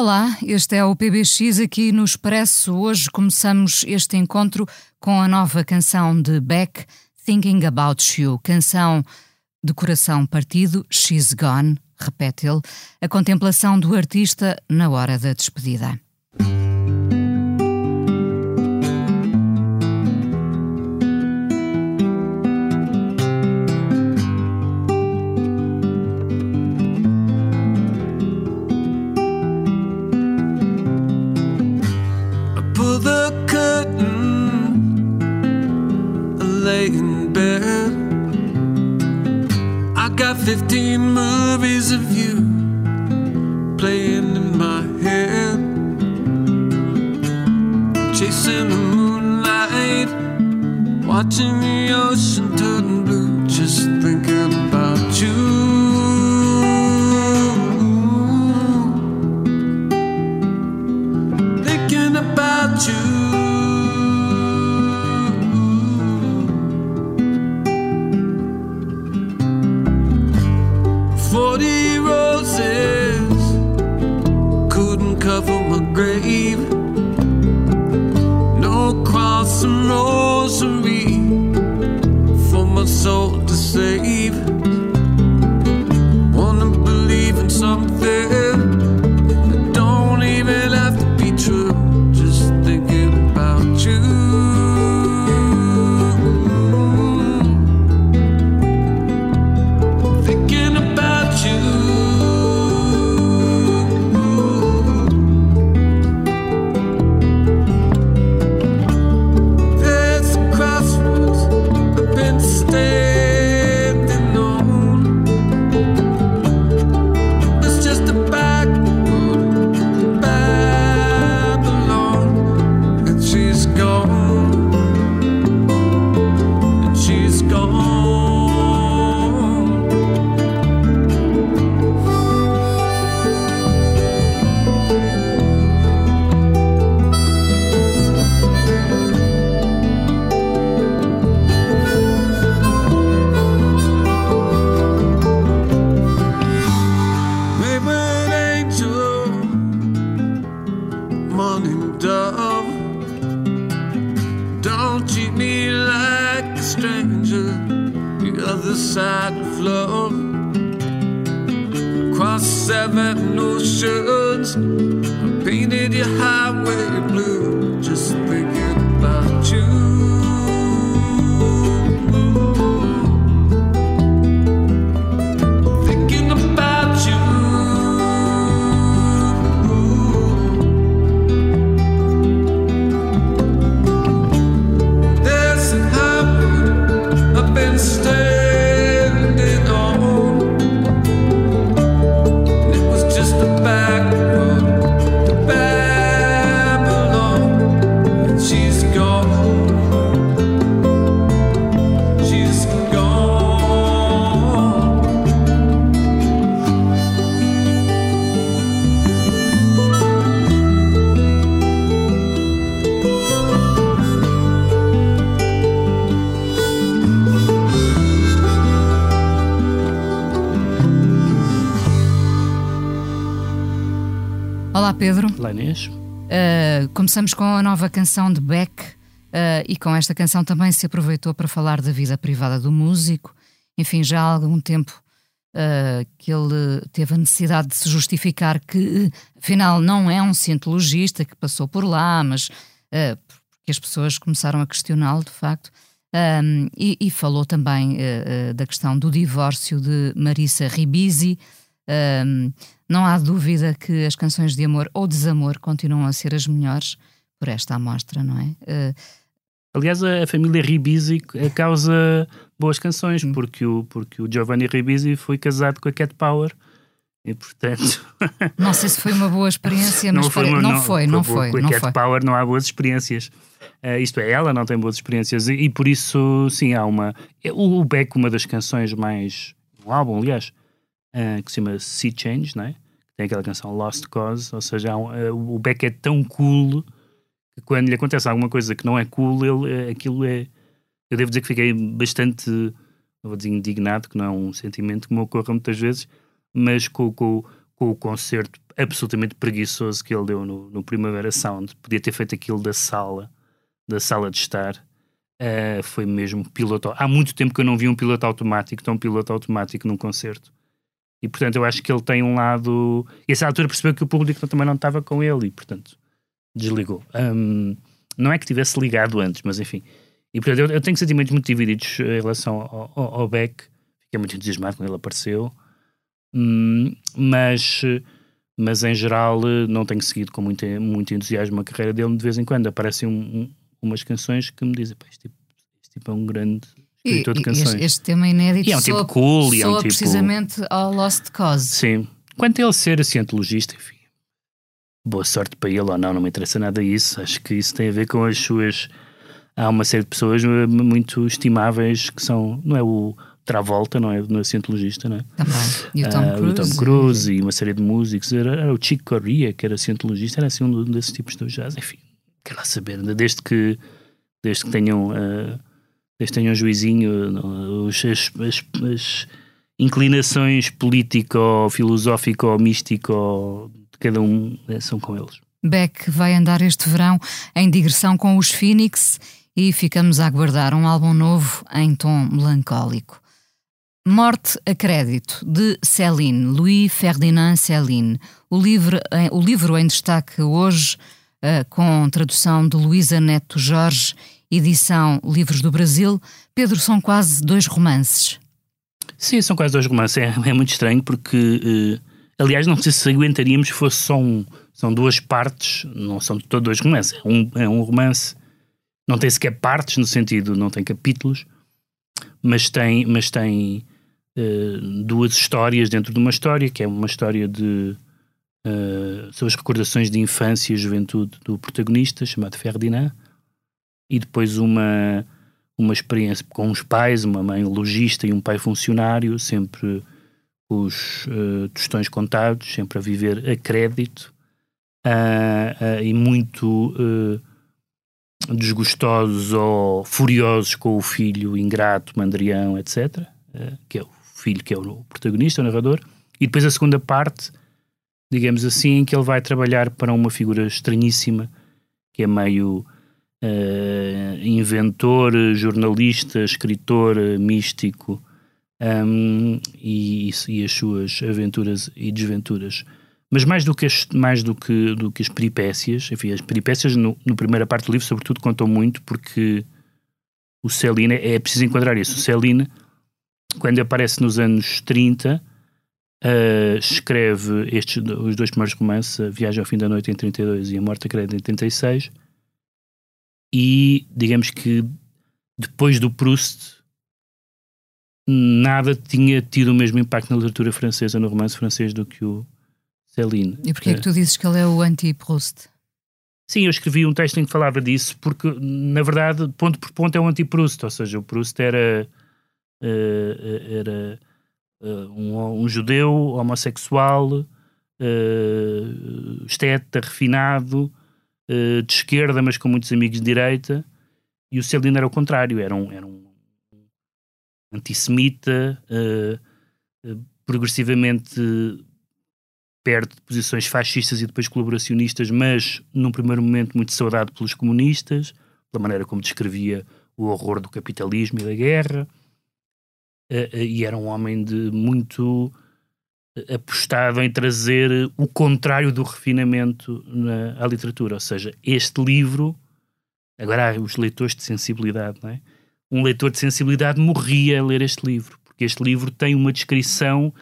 Olá, este é o PBX aqui no Expresso. Hoje começamos este encontro com a nova canção de Beck, Thinking About You, canção de coração partido, She's Gone, repete ele, a contemplação do artista na hora da despedida. those who. Uh, começamos com a nova canção de Beck uh, e com esta canção também se aproveitou para falar da vida privada do músico. Enfim, já há algum tempo uh, que ele teve a necessidade de se justificar que, afinal, não é um cientologista que passou por lá, mas porque as pessoas começaram a questioná-lo, de facto. Um, e, e, falou também da questão do divórcio de Marissa Ribisi. Um, não há dúvida que as canções de amor ou desamor continuam a ser as melhores por esta amostra, não é? Uh, Aliás, a, família Ribisi causa boas canções, Hum. porque o, porque o Giovanni Ribisi foi casado com a Cat Power E portanto. Não sei se foi uma boa experiência, mas foi, pare- uma- não, foi, não foi, Com a não Cat foi. Power não há boas experiências. Eh, isto é, ela não tem boas experiências. E, e por isso, sim, há uma. é, O, o Beck, uma das canções mais. Um álbum, aliás, eh, que se chama Sea Change, não é? Tem aquela canção Lost Cause, ou seja, um- eh, o Beck é tão cool que quando lhe acontece alguma coisa que não é cool, ele, eh, aquilo é. Eu devo dizer que fiquei bastante, vou dizer indignado, que não é um sentimento que me ocorra muitas vezes, mas com, com, com o concerto absolutamente preguiçoso que ele deu no, no Primavera Sound. Podia ter feito aquilo da sala, da sala de estar. Eh, foi mesmo piloto. Há muito tempo que eu não vi um piloto automático, tão piloto automático num concerto. E portanto eu acho que ele tem um lado. E a essa altura percebeu que o público também não estava com ele e portanto desligou. Hum, não é que tivesse ligado antes, mas enfim. E portanto eu, eu tenho sentimentos muito divididos em relação ao, ao, ao Beck. Fiquei muito entusiasmado quando ele apareceu. Hum, mas, mas em geral eh, não tenho seguido com muito, muito entusiasmo a carreira dele. De vez em quando aparecem um- um- umas canções que me dizem: "Pá, este, tipo, este tipo é um grande E, de canções. este, este tema inédito E é um tipo soa- cool, e é um tipo- precisamente ao Lost Cause. Sim. Quanto a ele ser cientologista, enfim, boa sorte para ele ou não, não me interessa nada isso. Acho que isso tem a ver com as suas. Há uma série de pessoas eh, muito estimáveis que são. Não é o Travolta, não é, não é cientologista, não é? Também. E o Tom Ah, Cruise. o Tom Cruise e uma série de músicos. Era, era o Chico Corea, que era cientologista, era assim um desses tipos de jazz. Enfim, quer lá saber, desde que, desde que tenham. ah, que tenham um juizinho, os- as, as- as inclinações político, filosófico, místico de cada um eh, são com eles. Beck vai andar este verão em digressão com os Phoenix e ficamos a aguardar um álbum novo em tom melancólico. Morte a Crédito, de Céline, Louis Ferdinand Céline. O livro, eh, o livro em destaque hoje, eh, com tradução de Luísa Neto Jorge, edição Livros do Brasil. Pedro, são quase dois romances. Sim, são quase dois romances. É, é muito estranho porque, eh, aliás, não sei se aguentaríamos se fosse só um. São duas partes, não são todos dois romances. É um, é um romance, não tem sequer partes, no sentido, não tem capítulos, mas tem, mas tem eh, duas histórias dentro de uma história, que é uma história de. eh, sobre as recordações de infância e juventude do protagonista, chamado Ferdinand, e depois uma uma experiência com os pais, uma mãe logista e um pai funcionário, sempre os eh, tostões contados, sempre a viver a crédito ah, ah, e muito eh, desgostosos ou furiosos com o filho ingrato, mandrião, etc., eh, que é o filho que é o protagonista, o narrador, e depois a segunda parte, digamos assim, em que ele vai trabalhar para uma figura estranhíssima, que é meio eh, inventor, jornalista, escritor, eh, místico um, e, e as suas aventuras e desventuras. Mas mais do que as, mais do que, do que as peripécias, enfim, as peripécias no, no primeira parte do livro, sobretudo, contam muito porque o Celine, é preciso enquadrar isso, o Celine, quando aparece nos anos 30, eh, escreve estes, os dois primeiros romances, A Viagem ao Fim da Noite em 32 e A Morte Crédito em 36, e digamos que depois do Proust nada tinha tido o mesmo impacto na literatura francesa, no romance francês, do que o Céline. E porquê é que tu dizes que ele é o anti-Proust? Sim, eu escrevi um texto em que falava disso, porque, na verdade, ponto por ponto é um anti-Proust, ou seja, o Proust era, eh, era eh, um, um judeu homossexual, esteta, refinado, eh, de esquerda, mas com muitos amigos de direita, e o Céline era o contrário, era um, era um antissemita, eh, eh, progressivamente perto de posições fascistas e depois colaboracionistas, mas num primeiro momento muito saudado pelos comunistas, pela maneira como descrevia o horror do capitalismo e da guerra, e era um homem de muito apostado em trazer o contrário do refinamento na, à literatura, ou seja, este livro, agora há os leitores de sensibilidade, não é? Um leitor de sensibilidade morria a ler este livro, porque este livro tem uma descrição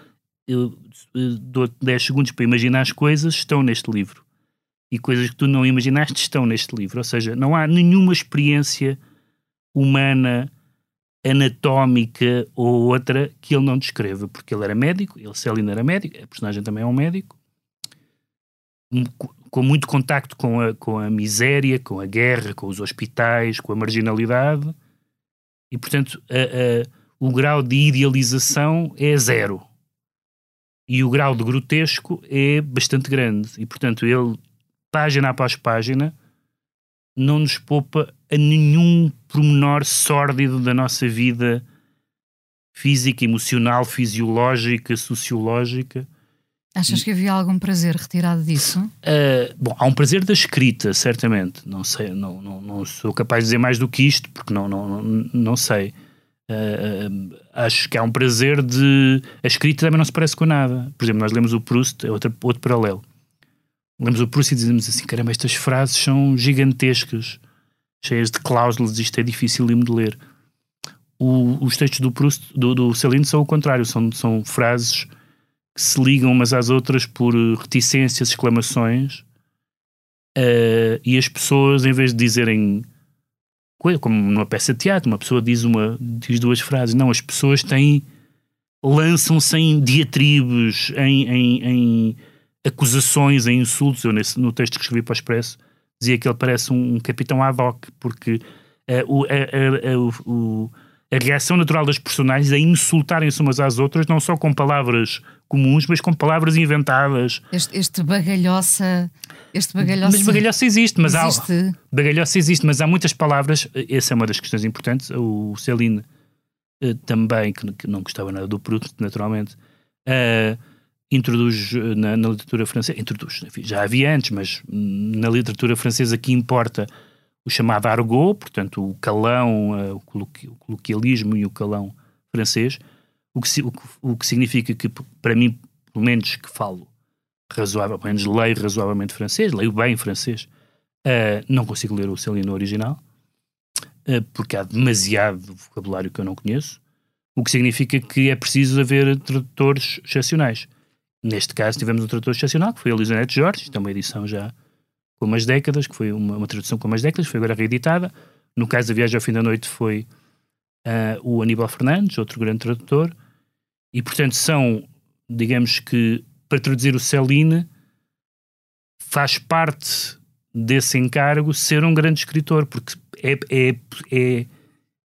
eu eh, dou 10 segundos para imaginar as coisas, estão neste livro. E coisas que tu não imaginaste estão neste livro. Ou seja, não há nenhuma experiência humana anatómica ou outra que ele não descreva, porque ele era médico, ele Celino era médico, a personagem também é um médico, com muito contacto com a, com a miséria, com a guerra, com os hospitais, com a marginalidade, e portanto a, a, o grau de idealização é zero. E o grau de grotesco é bastante grande. E portanto ele, página após página, não nos poupa a nenhum pormenor sórdido da nossa vida física, emocional, fisiológica, sociológica. Achas que havia algum prazer retirado disso? Uh, bom, há um prazer da escrita, certamente. Não sei, não, não, não sou capaz de dizer mais do que isto, porque não, não, não, sei. Uh, uh, acho que há um prazer de. A escrita também não se parece com nada. Por exemplo, nós lemos o Proust, é outro, outro paralelo. Lemos o Proust e dizemos assim: caramba, estas frases são gigantescas, cheias de cláusulas, isto é difícil de ler. O, os textos do Proust, do, do Celine, são o contrário, são, são frases que se ligam umas às outras por reticências, exclamações, uh, e as pessoas, em vez de dizerem como numa peça de teatro, uma pessoa diz, uma, diz duas frases, não, as pessoas têm lançam-se em diatribos, em, em, em acusações, em insultos. Eu, nesse, no texto que escrevi para o Expresso, dizia que ele parece um, um capitão ad hoc, porque uh, o, a, a, o, a, reação natural das personagens é insultarem-se umas às outras, não só com palavras comuns, mas com palavras inventadas. Este, este bagalhoça. Este bagalhoça. Mas bagalhoça existe, mas existe. há. Bagalhoça existe, mas há muitas palavras. Essa é uma das questões importantes. O Celine uh, também, que, que, não gostava nada do produto, naturalmente. Uh, introduz eh, na, na, literatura francesa, introduz, enfim, já havia antes, mas na literatura francesa que importa o chamado argot, portanto o calão, uh, o, coloqui, o, coloquialismo e o calão francês, o que, o, o que significa que, para mim, pelo menos que falo razoável, pelo menos leio razoavelmente francês, leio bem francês, uh, não consigo ler o Céline original, uh, porque há demasiado vocabulário que eu não conheço, o que significa que é preciso haver tradutores excepcionais. Neste caso tivemos um tradutor excepcional, que foi a Elisonete Jorge, isto é uma edição já com umas décadas, que foi uma, uma tradução com umas décadas, foi agora reeditada. No caso da Viagem ao Fim da Noite foi uh, o Aníbal Fernandes, outro grande tradutor, e portanto são, digamos que, para traduzir o Celine, faz parte desse encargo ser um grande escritor, porque é, é, é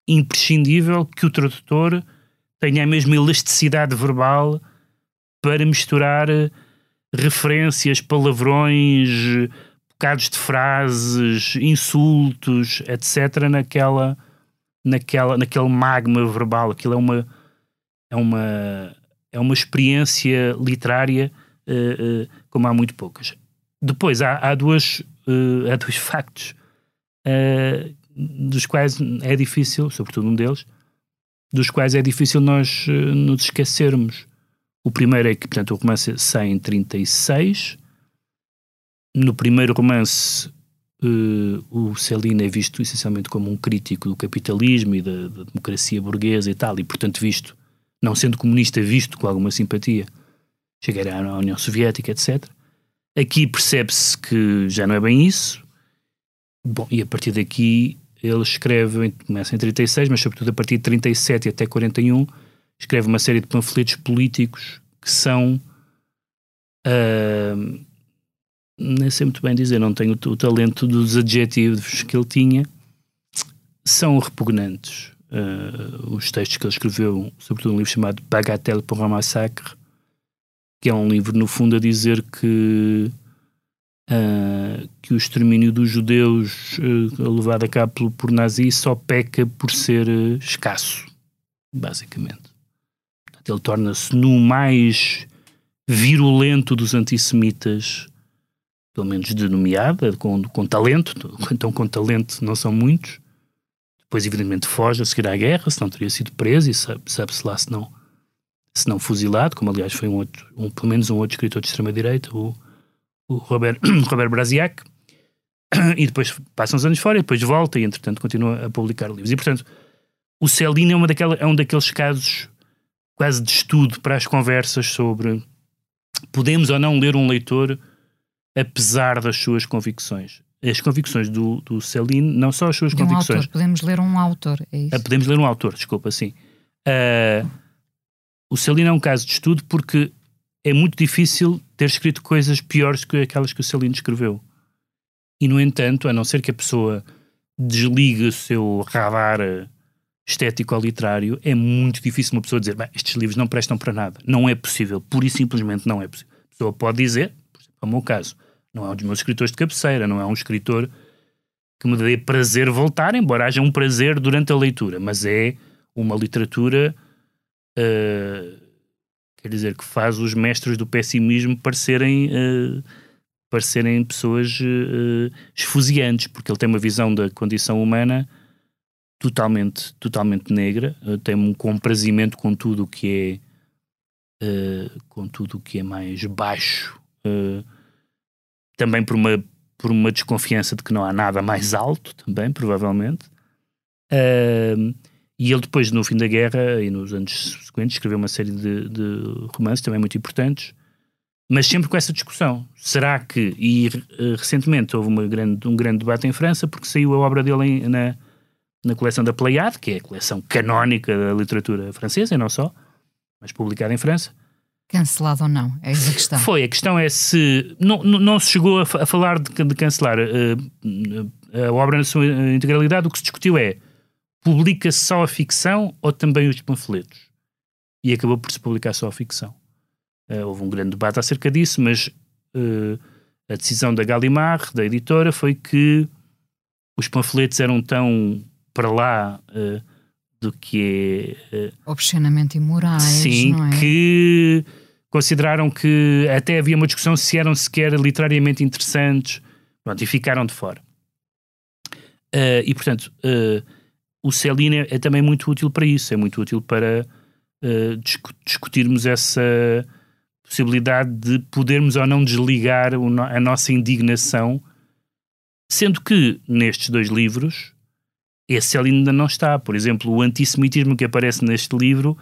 imprescindível que o tradutor tenha a mesma elasticidade verbal para misturar eh, referências, palavrões, bocados de frases, insultos, etc., naquela, naquela, naquele magma verbal. Aquilo é uma, é uma, é uma experiência literária uh, uh, como há muito poucas. Depois há, há, duas, uh, há dois factos dos quais é difícil, sobretudo um deles, dos quais é difícil nós nos esquecermos. O primeiro é que, portanto, o romance sai em 36. No primeiro romance, uh, o Celino é visto essencialmente como um crítico do capitalismo e da, da, democracia burguesa e tal, e, portanto, visto, não sendo comunista, visto com alguma simpatia, chegará à União Soviética, etc. Aqui percebe-se que já não é bem isso. Bom, e a partir daqui ele escreve, começa em 36, mas sobretudo a partir de 37 até 41, escreve uma série de panfletos políticos que são. Uh, nem sei muito bem dizer, não tenho o, o, talento dos adjetivos que ele tinha, são repugnantes. Uh, os textos que ele escreveu, sobretudo um livro chamado Bagatelle pour un massacre, que é um livro, no fundo, a dizer que, uh, que o extermínio dos judeus uh, levado a cabo por, por nazis só peca por ser escasso, basicamente. Ele torna-se no mais virulento dos antissemitas, pelo menos denomeada, com, com talento, então com talento não são muitos. Depois, evidentemente, foge a seguir à guerra, se não teria sido preso, e sabe-se sabe lá se não, se não fuzilado, como aliás foi um outro, um, pelo menos um outro escritor de extrema-direita, o, o Robert, Robert e depois passa uns anos fora, e depois volta, e entretanto continua a publicar livros. E portanto, o Celino é, uma daquela, é um daqueles casos quase de estudo para as conversas sobre podemos ou não ler um leitor apesar das suas convicções. as convicções do, do Celine, não só as suas De um convicções. autor, podemos ler um autor, é isso? Ah, podemos ler um autor, desculpa, sim. Ah, o Celine é um caso de estudo porque é muito difícil ter escrito coisas piores que aquelas que o Celine escreveu. E, no entanto, a não ser que a pessoa desligue o seu radar estético ou literário, é muito difícil uma pessoa dizer "Bem, estes livros não prestam para nada. Não é possível. Pura e simplesmente não é possível. A pessoa pode dizer, é o meu caso, não é um dos meus escritores de cabeceira, não é um escritor que me dê prazer voltar, embora haja um prazer durante a leitura, mas é uma literatura, eh, quer dizer, que faz os mestres do pessimismo parecerem, eh, parecerem pessoas eh, esfuziantes, porque ele tem uma visão da condição humana totalmente, totalmente negra, eh, tem um comprazimento com tudo o que é eh, com tudo o que é mais baixo, eh, também por uma, por uma desconfiança de que não há nada mais alto, também, provavelmente. E ele depois, no fim da guerra e nos anos subsequentes, escreveu uma série de, de romances também muito importantes, mas sempre com essa discussão. Será que, e recentemente houve uma grande, um grande debate em França, porque saiu a obra dele em- na, na coleção da Pleiade, que é a coleção canónica da literatura francesa, e não só, mas publicada em França. Cancelado ou não? É essa a questão. Foi, a questão é se. Não, não, não se chegou a, a falar de, de cancelar eh, a obra na sua integralidade, o que se discutiu é publica-se só a ficção ou também os panfletos? E acabou por se publicar só a ficção. Eh, houve um grande debate acerca disso, mas eh, a decisão da Gallimard, da editora, foi que os panfletos eram tão para lá eh, do que é. eh, Obscenamente imorais, Sim, é? que consideraram que até havia uma discussão se eram sequer literariamente interessantes pronto, e ficaram de fora. Eh, e portanto, o Celine é, é também muito útil para isso, é muito útil para discu- discutirmos essa possibilidade de podermos ou não desligar no- a nossa indignação, sendo que nestes dois livros esse ainda não está. Por exemplo, o antissemitismo que aparece neste livro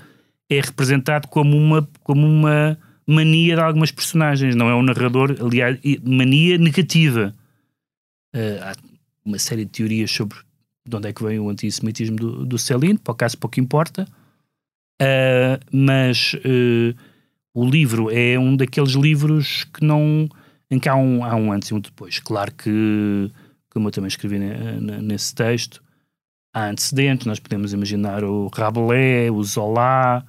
é representado como uma, como uma mania de algumas personagens, não é um narrador, aliás, mania negativa. Eh, há uma série de teorias sobre de onde é que vem o antissemitismo do, do Celine, para o caso pouco importa, Eh, mas eh, o livro é um daqueles livros que não. em que há um, há um antes e um depois. Claro que, como eu também escrevi ne- ne- nesse texto, há antecedentes, nós podemos imaginar o Rabelais, o Zola,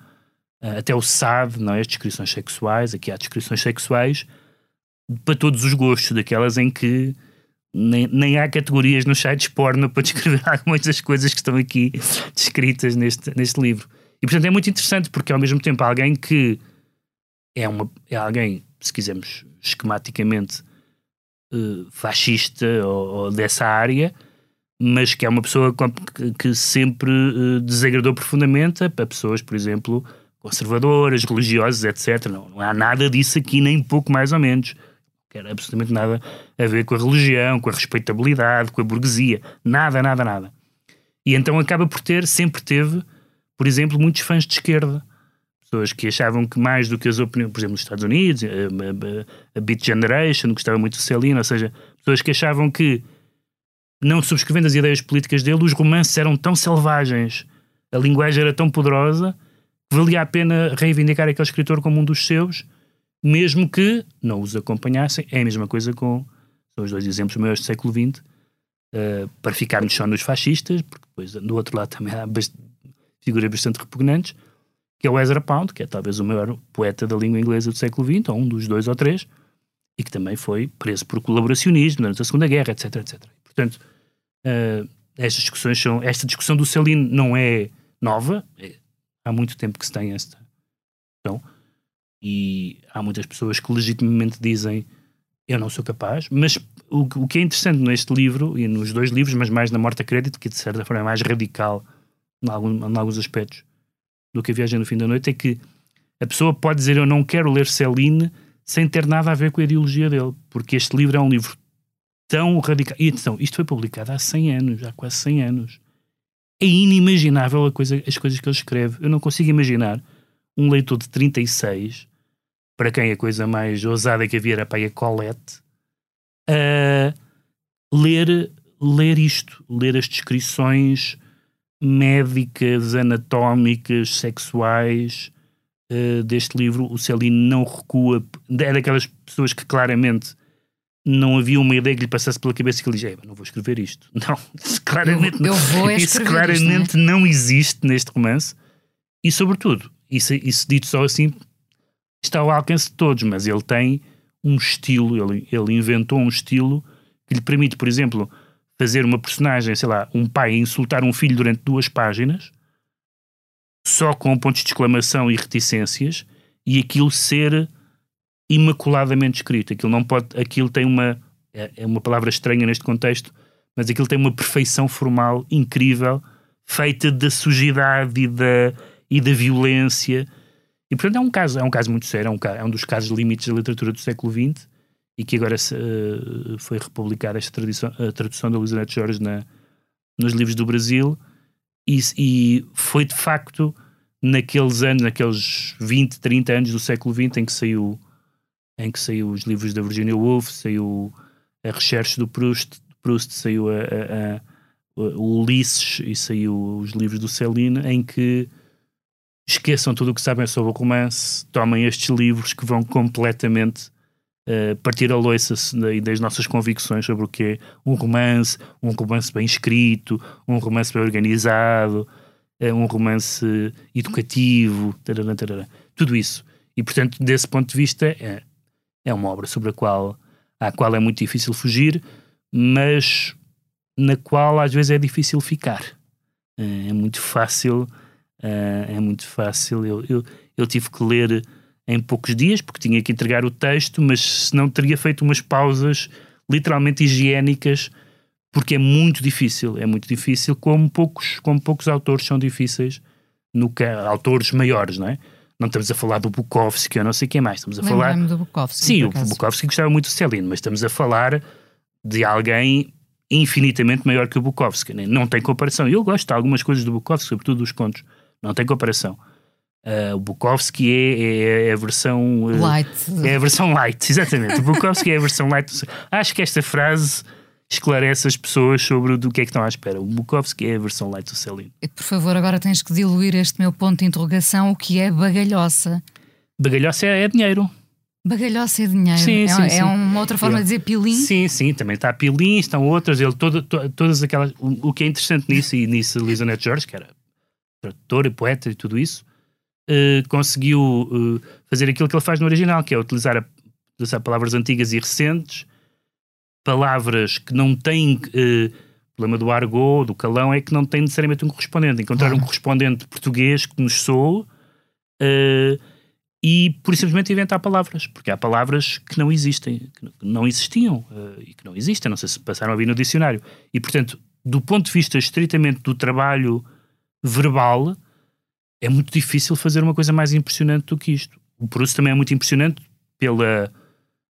eh, até o Sade, não é? As descrições sexuais, aqui há descrições sexuais para todos os gostos, daquelas em que nem, nem há categorias nos sites porno para descrever algumas das coisas que estão aqui descritas neste, neste livro. E portanto é muito interessante porque ao mesmo tempo alguém que é, uma, é alguém, se quisermos esquematicamente, eh, fascista ou, ou dessa área, mas que é uma pessoa que, sempre eh, desagradou profundamente a, pessoas, por exemplo, conservadoras, religiosas, etc. Não, não há nada disso aqui, nem pouco mais ou menos. Não quer absolutamente nada a ver com a religião, com a respeitabilidade, com a burguesia. Nada, nada, nada. E então acaba por ter, sempre teve, por exemplo, muitos fãs de esquerda. Pessoas que achavam que mais do que as opiniões, por exemplo, nos Estados Unidos, a, a, a Beat Generation, gostava muito do Celino, ou seja, pessoas que achavam que não subscrevendo as ideias políticas dele, os romances eram tão selvagens, a linguagem era tão poderosa, que valia a pena reivindicar aquele escritor como um dos seus, mesmo que não os acompanhassem. É a mesma coisa com os dois exemplos maiores do século XX, eh, para ficarmos só nos fascistas, porque depois do outro lado também há bast- figuras bastante repugnantes, que é o Ezra Pound, que é talvez o maior poeta da língua inglesa do século XX, ou um dos dois ou três, e que também foi preso por colaboracionismo durante a Segunda Guerra, etc, etc. Portanto, eh, estas discussões são, esta discussão do Celine não é nova, é- há muito tempo que se tem esta discussão, e há muitas pessoas que legitimamente dizem eu não sou capaz, mas o, o que é interessante neste livro, e nos dois livros, mas mais na Morte a Crédito, que de certa forma é mais radical em, algum, em alguns aspectos do que a Viagem no Fim da Noite, é que a pessoa pode dizer eu não quero ler Celine sem ter nada a ver com a ideologia dele, porque este livro é um livro tão radical. E atenção, isto foi publicado há 100 anos, há quase 100 anos. É inimaginável a coisa, as coisas que ele escreve. Eu não consigo imaginar um leitor de 36, para quem a coisa mais ousada que havia era a Colette, ah, ler, ler isto, ler as descrições médicas, anatómicas, sexuais uh, deste livro. O Celine não recua, é daquelas pessoas que claramente não havia uma ideia que lhe passasse pela cabeça que ele diz, não vou escrever isto. Não, isso claramente, eu, eu vou isso claramente isto, não, é? não, existe neste romance. E sobretudo, isso, isso dito só assim, está ao alcance de todos, mas ele tem um estilo, ele, ele inventou um estilo que lhe permite, por exemplo, fazer uma personagem, sei lá, um pai insultar um filho durante duas páginas, só com pontos de exclamação e reticências, e aquilo ser imaculadamente escrito. Aquilo não pode, aquilo tem uma é, é uma palavra estranha neste contexto, mas aquilo tem uma perfeição formal incrível, feita da sujidade e da, e da violência. E portanto é um caso, é um caso muito sério, é um, é um dos casos limites da literatura do século XX e que agora uh, foi republicada esta tradição, a tradução da Luísa Neto Jorge na, nos livros do Brasil e, e, foi de facto naqueles anos, naqueles 20, 30 anos do século XX em que saiu em que saiu os livros da Virginia Woolf, saiu a Recherche do Proust, Proust saiu a, a, a, o Ulisses e saiu os livros do Celine, em que esqueçam tudo o que sabem sobre o romance, tomem estes livros que vão completamente uh, partir a loiça das nossas convicções sobre o que é um romance, um romance bem escrito, um romance bem organizado, uh, um romance educativo, tarará, tarará, tudo isso. E, portanto, desse ponto de vista, é, é uma obra sobre a qual, à qual é muito difícil fugir, mas na qual às vezes é difícil ficar. É, é muito fácil, é, é muito fácil. Eu, eu, eu tive que ler em poucos dias, porque tinha que entregar o texto, mas se não teria feito umas pausas literalmente higiênicas, porque é muito difícil, é muito difícil, como poucos, como poucos autores são difíceis, no que, autores maiores, não é? Não estamos a falar do Bukowski ou não sei quem mais. Estamos a falar. do Bukowski. Sim, o Bukowski gostava muito do Celino, mas estamos a falar de alguém infinitamente maior que o Bukowski. Né? Não tem comparação. Eu gosto de algumas coisas do Bukowski, sobretudo dos contos. Não tem comparação. Uh, o Bukowski é, é, é, a versão. Uh, light. É a versão light, exatamente. O Bukowski é a versão light. Acho que esta frase esclarece as pessoas sobre o que é que estão à espera. O Bukowski é a versão light do Celino. E por favor, agora tens que diluir este meu ponto de interrogação, o que é bagalhoça? Bagalhoça é, é dinheiro. Bagalhoça é dinheiro. Sim, é, sim, é sim. uma outra forma ele, de dizer pilim? Sim, sim, também está pilim, estão outras, ele todo, to, todas aquelas. O, o, que é interessante nisso, e nisso Lisa Neto Jorge, que era tradutora, poeta e tudo isso, uh, conseguiu uh, fazer aquilo que ele faz no original, que é utilizar, a, utilizar palavras antigas e recentes palavras que não têm. Uh, o problema do argot, do calão, é que não tem necessariamente um correspondente. Encontrar um correspondente português que nos soe uh, e, por simplesmente, inventar palavras. Porque há palavras que não existem, que não existiam uh, e que não existem. Não sei se passaram a vir no dicionário. E, portanto, do ponto de vista estritamente do trabalho verbal, é muito difícil fazer uma coisa mais impressionante do que isto. O Proust também é muito impressionante pela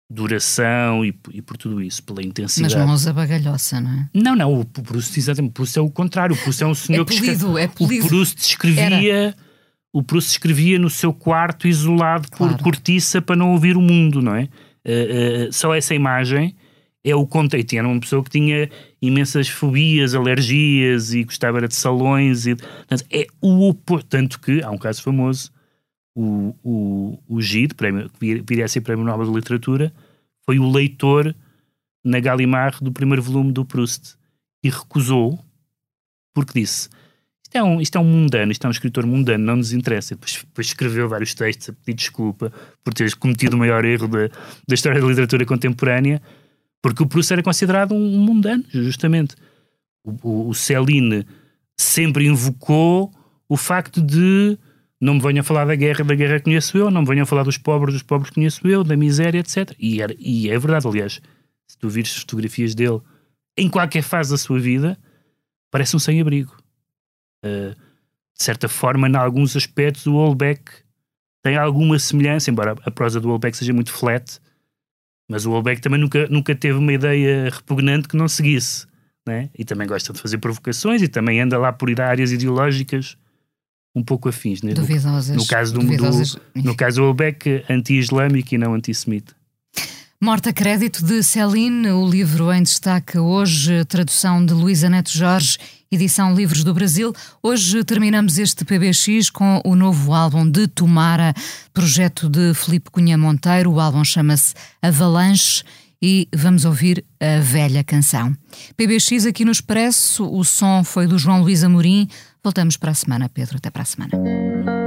duração e, e, por tudo isso, pela intensidade. Mas não usa bagalhoça, não é? Não, não, o Proust, exatamente, o Proust é o contrário. O Proust é um senhor é polido, que escreve, é polido. O Proust escrevia, Era. o Proust escrevia no seu quarto isolado claro. por cortiça para não ouvir o mundo, não é? Uh, uh, só essa imagem é o contexto. Era uma pessoa que tinha imensas fobias, alergias e gostava de salões. E, portanto, é o oposto. Tanto que há um caso famoso o, o, o Gide, prémio, que viria a ser Prémio Nobel de Literatura, foi o leitor na Gallimard do primeiro volume do Proust e recusou porque disse isto é um, isto é um mundano, isto é um escritor mundano, não nos interessa. Depois, depois escreveu vários textos a pedir desculpa por ter cometido o maior erro da, da história da literatura contemporânea, porque o Proust era considerado um mundano, justamente. O, o, o Céline sempre invocou o facto de não me venham falar da guerra, da guerra conheço eu, não me venham falar dos pobres, dos pobres conheço eu, da miséria, etc. E, era, e é verdade, aliás, se tu vires fotografias dele em qualquer fase da sua vida, parece um sem-abrigo. Uh, de certa forma, em alguns aspectos, o Holbeck tem alguma semelhança, embora a prosa do Holbeck seja muito flat, mas o Holbeck também nunca, nunca teve uma ideia repugnante que não seguisse. Né? E também gosta de fazer provocações e também anda lá por áreas ideológicas um pouco afins. Né? Duvidosas. No, caso do, do, no caso do Holbeck, anti-islâmico e não antissemita. Morta Crédito de Celine, o livro em destaque hoje, tradução de Luísa Neto Jorge, edição Livros do Brasil. Hoje terminamos este PBX com o novo álbum de Tomara, projeto de Filipe Cunha Monteiro. O álbum chama-se Avalanche e vamos ouvir a velha canção. PBX aqui no Expresso, o som foi do João Luís Amorim. Voltamos para a semana, Pedro. Até para a semana.